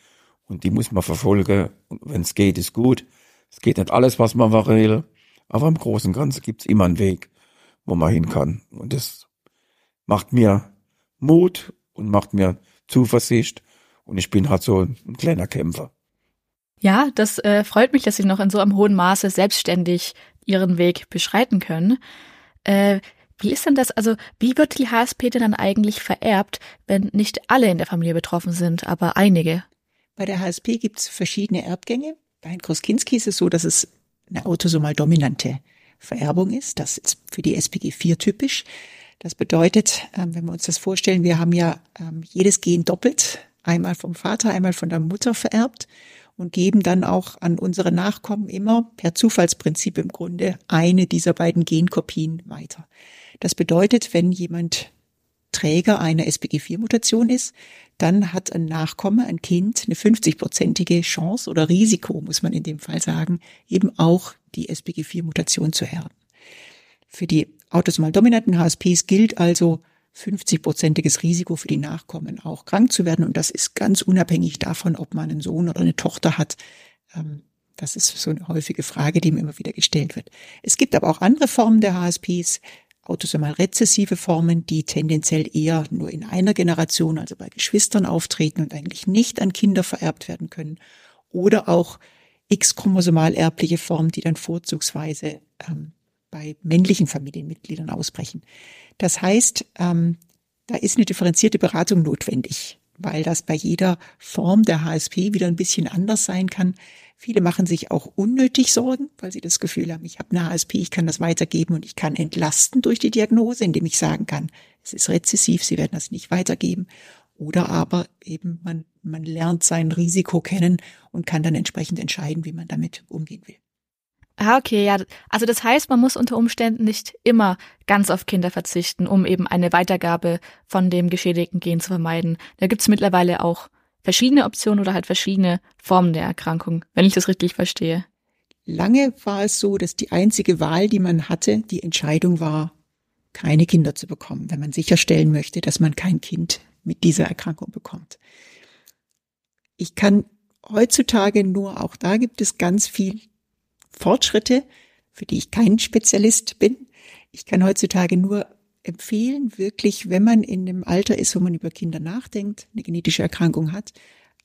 und die muss man verfolgen. Wenn es geht, ist gut. Es geht nicht alles, was man will, aber im Großen und Ganzen gibt es immer einen Weg, wo man hin kann. Und das macht mir Mut und macht mir Zuversicht. Und ich bin halt so ein kleiner Kämpfer. Ja, das äh, freut mich, dass Sie noch in so einem hohen Maße selbstständig Ihren Weg beschreiten können. Äh, wie ist denn das, also wie wird die HSP denn dann eigentlich vererbt, wenn nicht alle in der Familie betroffen sind, aber einige? Bei der HSP gibt es verschiedene Erbgänge. Bei Kroskinski ist es so, dass es eine autosomal dominante Vererbung ist. Das ist für die SPG 4 typisch. Das bedeutet, ähm, wenn wir uns das vorstellen, wir haben ja ähm, jedes Gen doppelt, einmal vom Vater, einmal von der Mutter vererbt und geben dann auch an unsere Nachkommen immer per Zufallsprinzip im Grunde eine dieser beiden Genkopien weiter. Das bedeutet, wenn jemand Träger einer SPG4-Mutation ist, dann hat ein Nachkomme, ein Kind, eine 50-prozentige Chance oder Risiko, muss man in dem Fall sagen, eben auch die SPG4-Mutation zu erben. Für die autosomal dominanten HSPs gilt also 50-prozentiges Risiko für die Nachkommen auch krank zu werden. Und das ist ganz unabhängig davon, ob man einen Sohn oder eine Tochter hat. Ähm, das ist so eine häufige Frage, die mir immer wieder gestellt wird. Es gibt aber auch andere Formen der HSPs, autosomal rezessive Formen, die tendenziell eher nur in einer Generation, also bei Geschwistern auftreten und eigentlich nicht an Kinder vererbt werden können. Oder auch X-chromosomal erbliche Formen, die dann vorzugsweise ähm, bei männlichen Familienmitgliedern ausbrechen. Das heißt, ähm, da ist eine differenzierte Beratung notwendig, weil das bei jeder Form der HSP wieder ein bisschen anders sein kann. Viele machen sich auch unnötig Sorgen, weil sie das Gefühl haben, ich habe eine HSP, ich kann das weitergeben und ich kann entlasten durch die Diagnose, indem ich sagen kann, es ist rezessiv, sie werden das nicht weitergeben. Oder aber eben man, man lernt sein Risiko kennen und kann dann entsprechend entscheiden, wie man damit umgehen will. Ah, okay, ja. Also das heißt, man muss unter Umständen nicht immer ganz auf Kinder verzichten, um eben eine Weitergabe von dem geschädigten Gen zu vermeiden. Da gibt's mittlerweile auch verschiedene Optionen oder halt verschiedene Formen der Erkrankung, wenn ich das richtig verstehe. Lange war es so, dass die einzige Wahl, die man hatte, die Entscheidung war, keine Kinder zu bekommen, wenn man sicherstellen möchte, dass man kein Kind mit dieser Erkrankung bekommt. Ich kann heutzutage nur, auch da gibt es ganz viel Fortschritte, für die ich kein Spezialist bin. Ich kann heutzutage nur empfehlen, wirklich, wenn man in dem Alter ist, wo man über Kinder nachdenkt, eine genetische Erkrankung hat,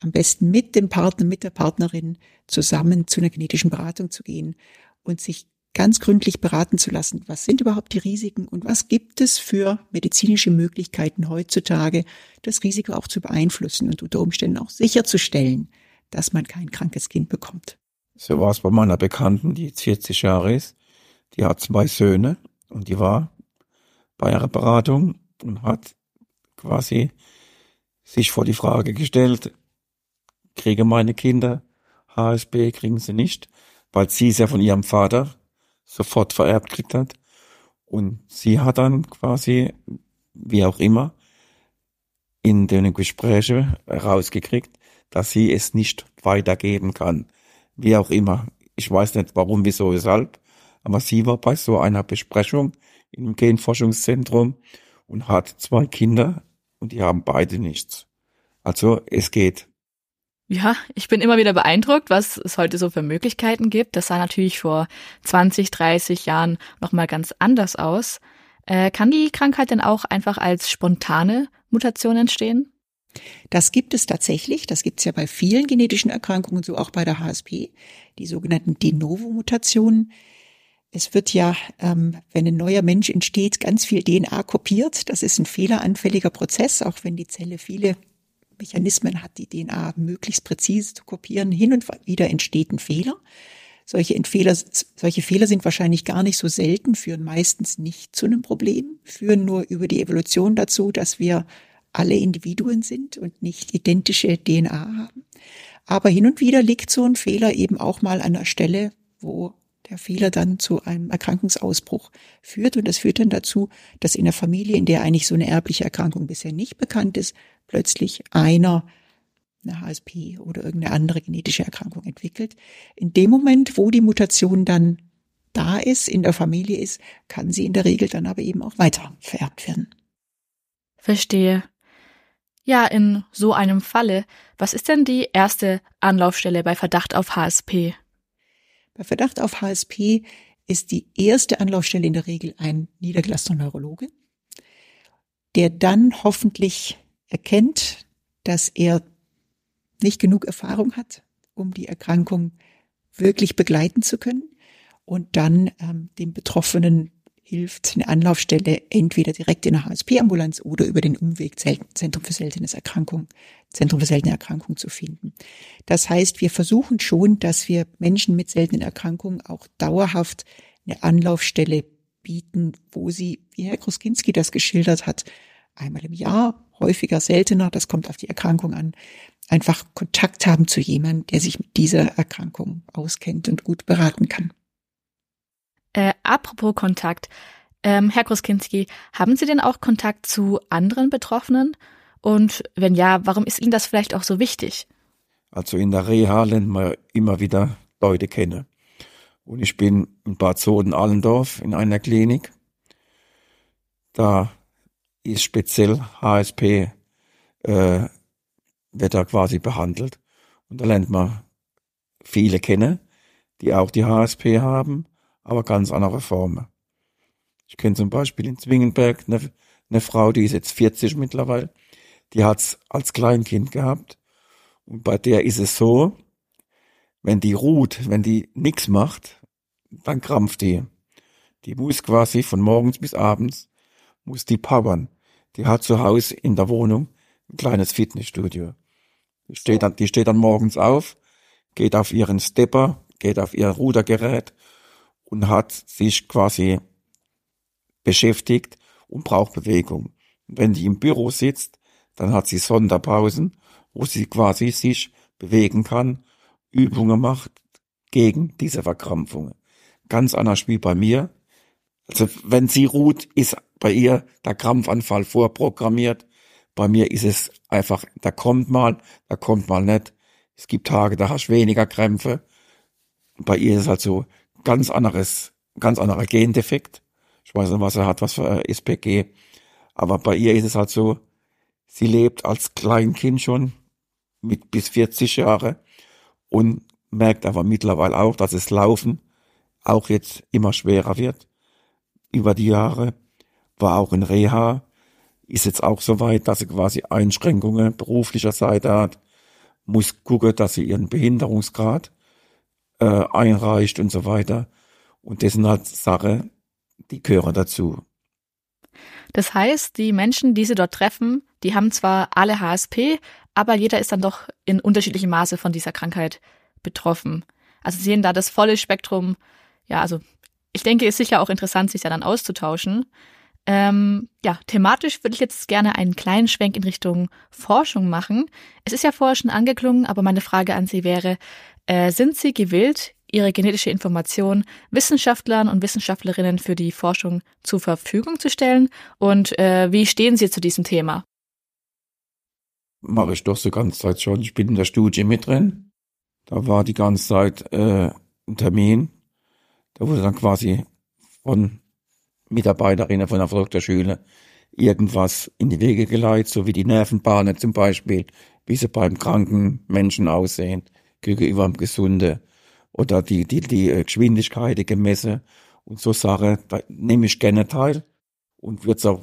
am besten mit dem Partner, mit der Partnerin zusammen zu einer genetischen Beratung zu gehen und sich ganz gründlich beraten zu lassen, was sind überhaupt die Risiken und was gibt es für medizinische Möglichkeiten heutzutage, das Risiko auch zu beeinflussen und unter Umständen auch sicherzustellen, dass man kein krankes Kind bekommt. So war es bei meiner Bekannten, die jetzt 40 Jahre ist. Die hat zwei Söhne und die war bei ihrer Beratung und hat quasi sich vor die Frage gestellt, kriege meine Kinder HSB, kriegen sie nicht, weil sie es ja von ihrem Vater sofort vererbt gekriegt hat. Und sie hat dann quasi, wie auch immer, in den Gesprächen herausgekriegt, dass sie es nicht weitergeben kann wie auch immer. Ich weiß nicht warum, wieso, weshalb. Aber sie war bei so einer Besprechung im Genforschungszentrum und hat zwei Kinder und die haben beide nichts. Also es geht. Ja, ich bin immer wieder beeindruckt, was es heute so für Möglichkeiten gibt. Das sah natürlich vor 20, 30 Jahren nochmal ganz anders aus. Äh, kann die Krankheit denn auch einfach als spontane Mutation entstehen? Das gibt es tatsächlich. Das gibt es ja bei vielen genetischen Erkrankungen, so auch bei der HSP, die sogenannten De Novo-Mutationen. Es wird ja, ähm, wenn ein neuer Mensch entsteht, ganz viel DNA kopiert. Das ist ein fehleranfälliger Prozess, auch wenn die Zelle viele Mechanismen hat, die DNA möglichst präzise zu kopieren. Hin und wieder entsteht ein Fehler. Solche Fehler, solche Fehler sind wahrscheinlich gar nicht so selten, führen meistens nicht zu einem Problem, führen nur über die Evolution dazu, dass wir alle Individuen sind und nicht identische DNA haben. Aber hin und wieder liegt so ein Fehler eben auch mal an der Stelle, wo der Fehler dann zu einem Erkrankungsausbruch führt. Und das führt dann dazu, dass in der Familie, in der eigentlich so eine erbliche Erkrankung bisher nicht bekannt ist, plötzlich einer eine HSP oder irgendeine andere genetische Erkrankung entwickelt. In dem Moment, wo die Mutation dann da ist, in der Familie ist, kann sie in der Regel dann aber eben auch weiter vererbt werden. Verstehe. Ja, in so einem Falle, was ist denn die erste Anlaufstelle bei Verdacht auf HSP? Bei Verdacht auf HSP ist die erste Anlaufstelle in der Regel ein niedergelassener Neurologe, der dann hoffentlich erkennt, dass er nicht genug Erfahrung hat, um die Erkrankung wirklich begleiten zu können und dann ähm, dem Betroffenen hilft eine Anlaufstelle entweder direkt in der HSP-Ambulanz oder über den Umweg Zentrum für seltenes Erkrankung, Zentrum für seltene Erkrankung zu finden. Das heißt, wir versuchen schon, dass wir Menschen mit seltenen Erkrankungen auch dauerhaft eine Anlaufstelle bieten, wo sie, wie Herr Kruskinski das geschildert hat, einmal im Jahr, häufiger, seltener, das kommt auf die Erkrankung an, einfach Kontakt haben zu jemandem, der sich mit dieser Erkrankung auskennt und gut beraten kann. Äh, apropos Kontakt, ähm, Herr Kruskinski, haben Sie denn auch Kontakt zu anderen Betroffenen? Und wenn ja, warum ist Ihnen das vielleicht auch so wichtig? Also in der Reha lernt man immer wieder Leute kennen. Und ich bin in Bad Soden-Allendorf in einer Klinik. Da ist speziell HSP, äh, wird da quasi behandelt. Und da lernt man viele kennen, die auch die HSP haben aber ganz andere Formen. Ich kenne zum Beispiel in Zwingenberg eine, eine Frau, die ist jetzt 40 mittlerweile, die hat's als Kleinkind gehabt. Und bei der ist es so, wenn die ruht, wenn die nichts macht, dann krampft die. Die muss quasi von morgens bis abends, muss die powern. Die hat zu Hause in der Wohnung ein kleines Fitnessstudio. Die steht dann, die steht dann morgens auf, geht auf ihren Stepper, geht auf ihr Rudergerät und hat sich quasi beschäftigt und braucht Bewegung. wenn die im Büro sitzt, dann hat sie Sonderpausen, wo sie quasi sich bewegen kann, Übungen macht gegen diese Verkrampfungen. Ganz anders wie bei mir. Also wenn sie ruht, ist bei ihr der Krampfanfall vorprogrammiert. Bei mir ist es einfach, da kommt mal, da kommt mal nicht. Es gibt Tage, da hast du weniger Krämpfe. Bei ihr ist es halt so, ganz anderes, ganz anderer Gendefekt. Ich weiß nicht, was er hat, was für SPG. Aber bei ihr ist es halt so, sie lebt als Kleinkind schon mit bis 40 Jahre und merkt aber mittlerweile auch, dass es Laufen auch jetzt immer schwerer wird. Über die Jahre war auch in Reha, ist jetzt auch so weit, dass sie quasi Einschränkungen beruflicher Seite hat, muss gucken, dass sie ihren Behinderungsgrad äh, einreicht und so weiter. Und das sind halt Sachen, die gehören dazu. Das heißt, die Menschen, die sie dort treffen, die haben zwar alle HSP, aber jeder ist dann doch in unterschiedlichem Maße von dieser Krankheit betroffen. Also sie sehen da das volle Spektrum. Ja, also ich denke, ist sicher auch interessant, sich da dann auszutauschen. Ähm, ja, thematisch würde ich jetzt gerne einen kleinen Schwenk in Richtung Forschung machen. Es ist ja vorher schon angeklungen, aber meine Frage an Sie wäre, äh, sind Sie gewillt, Ihre genetische Information Wissenschaftlern und Wissenschaftlerinnen für die Forschung zur Verfügung zu stellen? Und äh, wie stehen Sie zu diesem Thema? Mache ich doch so ganze Zeit schon. Ich bin in der Studie mit drin. Da war die ganze Zeit äh, ein Termin. Da wurde dann quasi von Mitarbeiterinnen von der Volksschule irgendwas in die Wege geleitet, so wie die Nervenbahnen zum Beispiel, wie sie beim kranken Menschen aussehen gegenüber dem Gesunde oder die, die, die äh, Geschwindigkeit gemessen und so Sachen, da nehme ich gerne teil und wird's auch,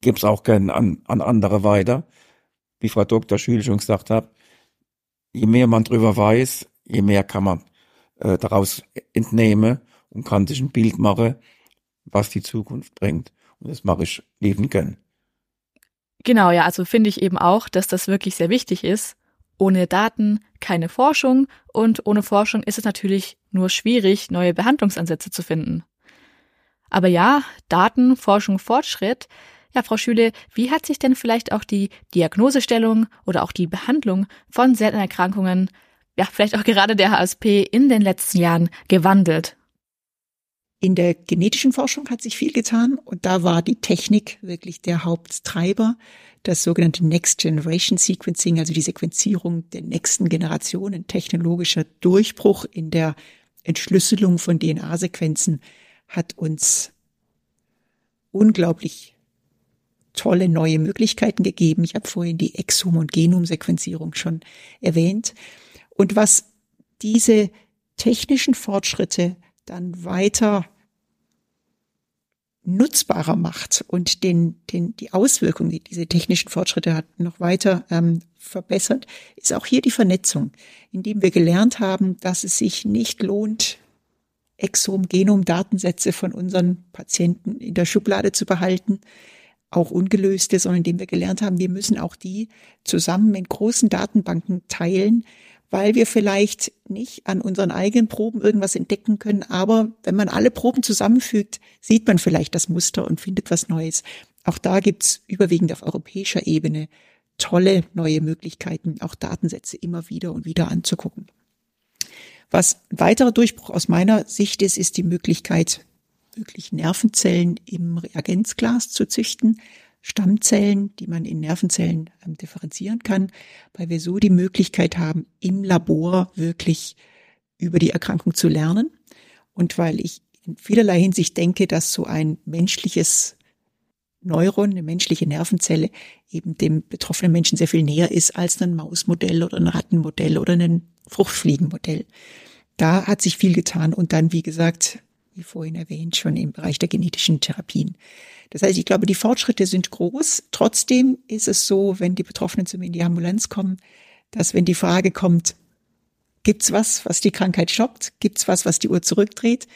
gebe es auch gerne an, an andere weiter. Wie Frau Dr. Schül schon gesagt hat, je mehr man drüber weiß, je mehr kann man äh, daraus entnehmen und kann sich ein Bild machen, was die Zukunft bringt. Und das mache ich lieben gern. Genau, ja, also finde ich eben auch, dass das wirklich sehr wichtig ist, ohne Daten keine Forschung und ohne Forschung ist es natürlich nur schwierig, neue Behandlungsansätze zu finden. Aber ja, Daten, Forschung, Fortschritt. Ja, Frau Schüle, wie hat sich denn vielleicht auch die Diagnosestellung oder auch die Behandlung von seltenen Erkrankungen, ja, vielleicht auch gerade der HSP in den letzten Jahren gewandelt? In der genetischen Forschung hat sich viel getan und da war die Technik wirklich der Haupttreiber. Das sogenannte Next Generation Sequencing, also die Sequenzierung der nächsten Generationen, technologischer Durchbruch in der Entschlüsselung von DNA-Sequenzen hat uns unglaublich tolle neue Möglichkeiten gegeben. Ich habe vorhin die Exom- und Genomsequenzierung schon erwähnt. Und was diese technischen Fortschritte dann weiter nutzbarer macht und den, den, die Auswirkungen, die diese technischen Fortschritte hat, noch weiter ähm, verbessert, ist auch hier die Vernetzung, indem wir gelernt haben, dass es sich nicht lohnt, Exom, Genom-Datensätze von unseren Patienten in der Schublade zu behalten, auch ungelöste, sondern indem wir gelernt haben, wir müssen auch die zusammen in großen Datenbanken teilen, weil wir vielleicht nicht an unseren eigenen Proben irgendwas entdecken können. Aber wenn man alle Proben zusammenfügt, sieht man vielleicht das Muster und findet was Neues. Auch da gibt's überwiegend auf europäischer Ebene tolle neue Möglichkeiten, auch Datensätze immer wieder und wieder anzugucken. Was ein weiterer Durchbruch aus meiner Sicht ist, ist die Möglichkeit, wirklich Nervenzellen im Reagenzglas zu züchten. Stammzellen, die man in Nervenzellen ähm, differenzieren kann, weil wir so die Möglichkeit haben, im Labor wirklich über die Erkrankung zu lernen. Und weil ich in vielerlei Hinsicht denke, dass so ein menschliches Neuron, eine menschliche Nervenzelle eben dem betroffenen Menschen sehr viel näher ist als ein Mausmodell oder ein Rattenmodell oder ein Fruchtfliegenmodell. Da hat sich viel getan und dann, wie gesagt, wie vorhin erwähnt, schon im Bereich der genetischen Therapien. Das heißt, ich glaube, die Fortschritte sind groß. Trotzdem ist es so, wenn die Betroffenen zu mir in die Ambulanz kommen, dass wenn die Frage kommt, gibt's was, was die Krankheit stoppt? Gibt's was, was die Uhr zurückdreht?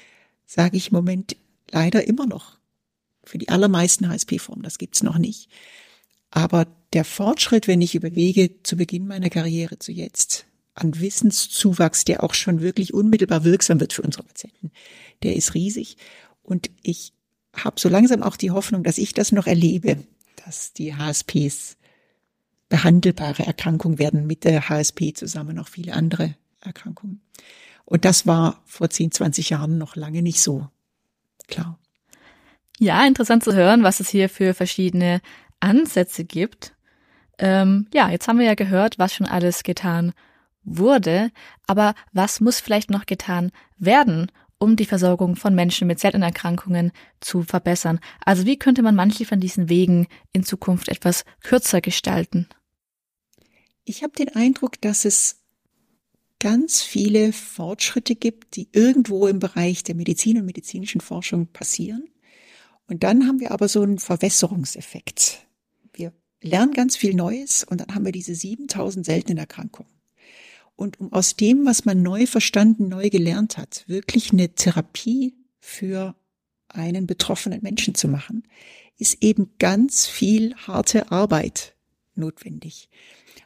Sage ich im Moment leider immer noch. Für die allermeisten HSP-Formen, das gibt's noch nicht. Aber der Fortschritt, wenn ich überlege, zu Beginn meiner Karriere zu jetzt, an Wissenszuwachs, der auch schon wirklich unmittelbar wirksam wird für unsere Patienten, der ist riesig. Und ich habe so langsam auch die Hoffnung, dass ich das noch erlebe, dass die HSPs behandelbare Erkrankungen werden mit der HSP zusammen noch viele andere Erkrankungen. Und das war vor 10, 20 Jahren noch lange nicht so klar. Ja, interessant zu hören, was es hier für verschiedene Ansätze gibt. Ähm, ja, jetzt haben wir ja gehört, was schon alles getan wurde, aber was muss vielleicht noch getan werden, um die Versorgung von Menschen mit seltenen Erkrankungen zu verbessern. Also wie könnte man manche von diesen Wegen in Zukunft etwas kürzer gestalten? Ich habe den Eindruck, dass es ganz viele Fortschritte gibt, die irgendwo im Bereich der Medizin und medizinischen Forschung passieren. Und dann haben wir aber so einen Verwässerungseffekt. Wir lernen ganz viel Neues und dann haben wir diese 7000 seltenen Erkrankungen. Und um aus dem, was man neu verstanden, neu gelernt hat, wirklich eine Therapie für einen betroffenen Menschen zu machen, ist eben ganz viel harte Arbeit notwendig.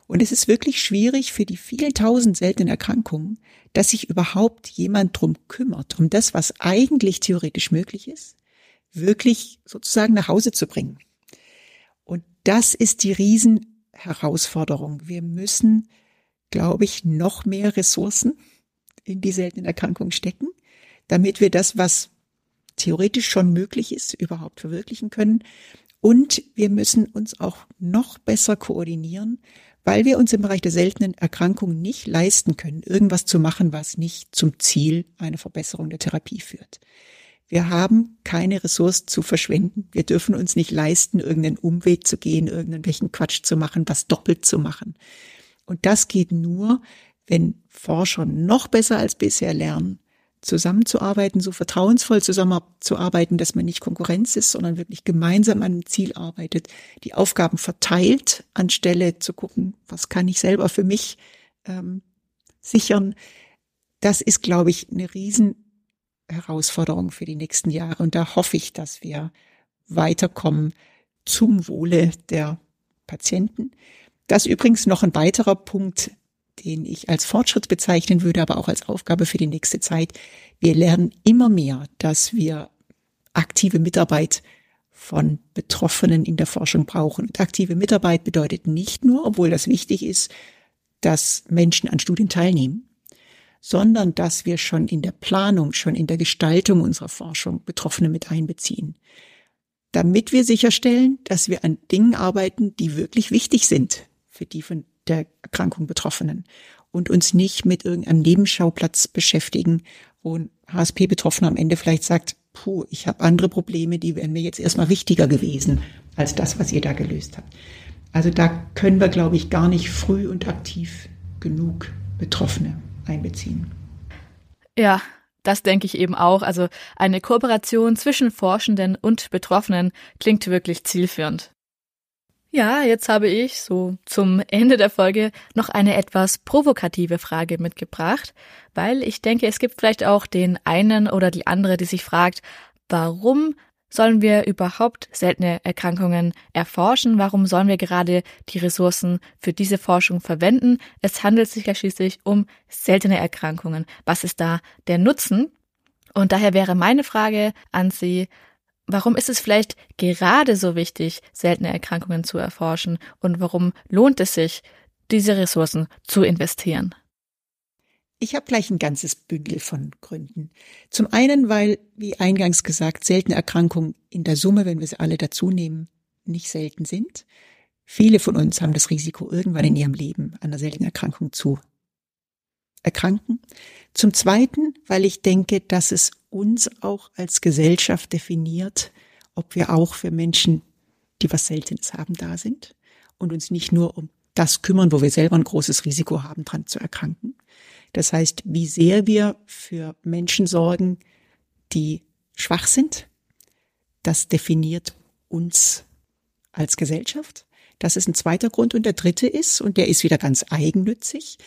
Und es ist wirklich schwierig für die vielen tausend seltenen Erkrankungen, dass sich überhaupt jemand drum kümmert, um das, was eigentlich theoretisch möglich ist, wirklich sozusagen nach Hause zu bringen. Und das ist die Riesenherausforderung. Wir müssen glaube ich, noch mehr Ressourcen in die seltenen Erkrankungen stecken, damit wir das, was theoretisch schon möglich ist, überhaupt verwirklichen können. Und wir müssen uns auch noch besser koordinieren, weil wir uns im Bereich der seltenen Erkrankungen nicht leisten können, irgendwas zu machen, was nicht zum Ziel einer Verbesserung der Therapie führt. Wir haben keine Ressourcen zu verschwenden. Wir dürfen uns nicht leisten, irgendeinen Umweg zu gehen, irgendeinen Quatsch zu machen, was doppelt zu machen. Und das geht nur, wenn Forscher noch besser als bisher lernen, zusammenzuarbeiten, so vertrauensvoll zusammenzuarbeiten, dass man nicht Konkurrenz ist, sondern wirklich gemeinsam an einem Ziel arbeitet, die Aufgaben verteilt, anstelle zu gucken, was kann ich selber für mich ähm, sichern. Das ist, glaube ich, eine Riesenherausforderung für die nächsten Jahre. Und da hoffe ich, dass wir weiterkommen zum Wohle der Patienten. Das ist übrigens noch ein weiterer Punkt, den ich als Fortschritt bezeichnen würde, aber auch als Aufgabe für die nächste Zeit. Wir lernen immer mehr, dass wir aktive Mitarbeit von Betroffenen in der Forschung brauchen. Und aktive Mitarbeit bedeutet nicht nur, obwohl das wichtig ist, dass Menschen an Studien teilnehmen, sondern dass wir schon in der Planung, schon in der Gestaltung unserer Forschung Betroffene mit einbeziehen, damit wir sicherstellen, dass wir an Dingen arbeiten, die wirklich wichtig sind für die von der Erkrankung Betroffenen und uns nicht mit irgendeinem Nebenschauplatz beschäftigen, wo ein HSP-Betroffener am Ende vielleicht sagt, puh, ich habe andere Probleme, die wären mir jetzt erstmal wichtiger gewesen. als das, was ihr da gelöst habt. Also da können wir, glaube ich, gar nicht früh und aktiv genug Betroffene einbeziehen. Ja, das denke ich eben auch. Also eine Kooperation zwischen Forschenden und Betroffenen klingt wirklich zielführend. Ja, jetzt habe ich so zum Ende der Folge noch eine etwas provokative Frage mitgebracht, weil ich denke, es gibt vielleicht auch den einen oder die andere, die sich fragt, warum sollen wir überhaupt seltene Erkrankungen erforschen? Warum sollen wir gerade die Ressourcen für diese Forschung verwenden? Es handelt sich ja schließlich um seltene Erkrankungen. Was ist da der Nutzen? Und daher wäre meine Frage an Sie, warum ist es vielleicht gerade so wichtig, seltene Erkrankungen zu erforschen? Und warum lohnt es sich, diese Ressourcen zu investieren? Ich habe gleich ein ganzes Bündel von Gründen. Zum einen, weil, wie eingangs gesagt, seltene Erkrankungen in der Summe, wenn wir sie alle dazu nehmen, nicht selten sind. Viele von uns haben das Risiko, irgendwann in ihrem Leben an einer seltenen Erkrankung zu erkranken. Zum Zweiten, weil ich denke, dass es uns auch als Gesellschaft definiert, ob wir auch für Menschen, die was Seltenes haben, da sind und uns nicht nur um das kümmern, wo wir selber ein großes Risiko haben, dran zu erkranken. Das heißt, wie sehr wir für Menschen sorgen, die schwach sind, das definiert uns als Gesellschaft. Das ist ein zweiter Grund. Und der dritte ist, und der ist wieder ganz eigennützig,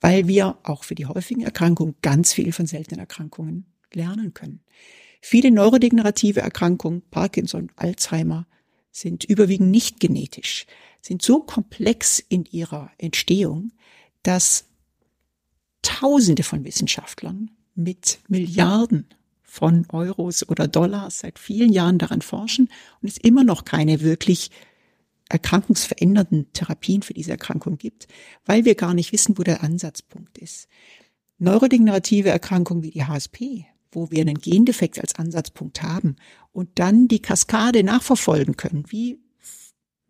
weil wir auch für die häufigen Erkrankungen ganz viel von seltenen Erkrankungen lernen können. Viele neurodegenerative Erkrankungen, Parkinson, Alzheimer, sind überwiegend nicht genetisch, sind so komplex in ihrer Entstehung, dass Tausende von Wissenschaftlern mit Milliarden von Euros oder Dollars seit vielen Jahren daran forschen und es immer noch keine wirklich erkrankungsverändernden Therapien für diese Erkrankung gibt, weil wir gar nicht wissen, wo der Ansatzpunkt ist. Neurodegenerative Erkrankungen wie die HSP, wo wir einen Gendefekt als Ansatzpunkt haben und dann die Kaskade nachverfolgen können, wie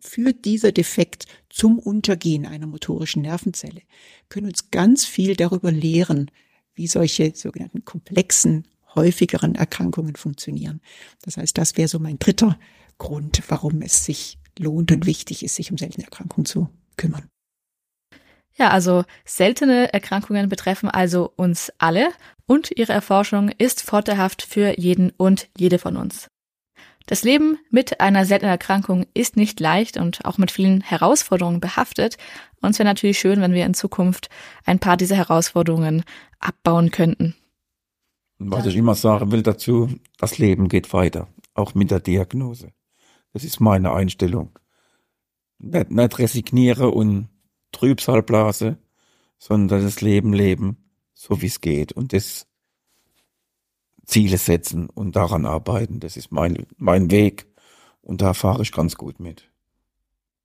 führt dieser Defekt zum Untergehen einer motorischen Nervenzelle, können uns ganz viel darüber lehren, wie solche sogenannten komplexen, häufigeren Erkrankungen funktionieren. Das heißt, das wäre so mein dritter Grund, warum es sich lohnt und wichtig ist, sich um seltene Erkrankungen zu kümmern. Ja, also seltene Erkrankungen betreffen also uns alle und ihre Erforschung ist vorteilhaft für jeden und jede von uns. Das Leben mit einer seltenen Erkrankung ist nicht leicht und auch mit vielen Herausforderungen behaftet. Und es wäre natürlich schön, wenn wir in Zukunft ein paar dieser Herausforderungen abbauen könnten. Was ich immer sagen will dazu, das Leben geht weiter, auch mit der Diagnose. Das ist meine Einstellung. Nicht, nicht resigniere und Trübsalblase, sondern das Leben leben, so wie es geht. Und das Ziele setzen und daran arbeiten. Das ist mein, mein Weg und da fahre ich ganz gut mit.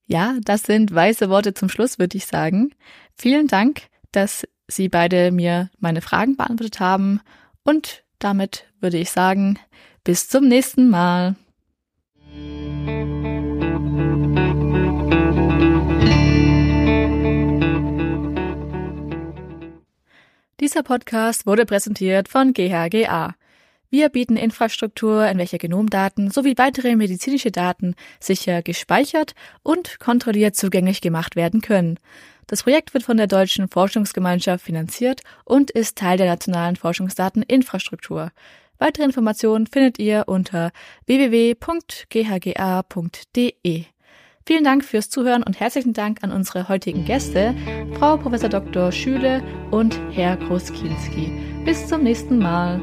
Ja, das sind weiße Worte zum Schluss, würde ich sagen. Vielen Dank, dass Sie beide mir meine Fragen beantwortet haben und damit würde ich sagen, bis zum nächsten Mal. Dieser Podcast wurde präsentiert von GHGA wir bieten Infrastruktur, in welcher Genomdaten sowie weitere medizinische Daten sicher gespeichert und kontrolliert zugänglich gemacht werden können. Das Projekt wird von der Deutschen Forschungsgemeinschaft finanziert und ist Teil der nationalen Forschungsdateninfrastruktur. Weitere Informationen findet ihr unter www.ghga.de. Vielen Dank fürs Zuhören und herzlichen Dank an unsere heutigen Gäste, Frau Prof. Dr. Schüle und Herr Großkinski. Bis zum nächsten Mal.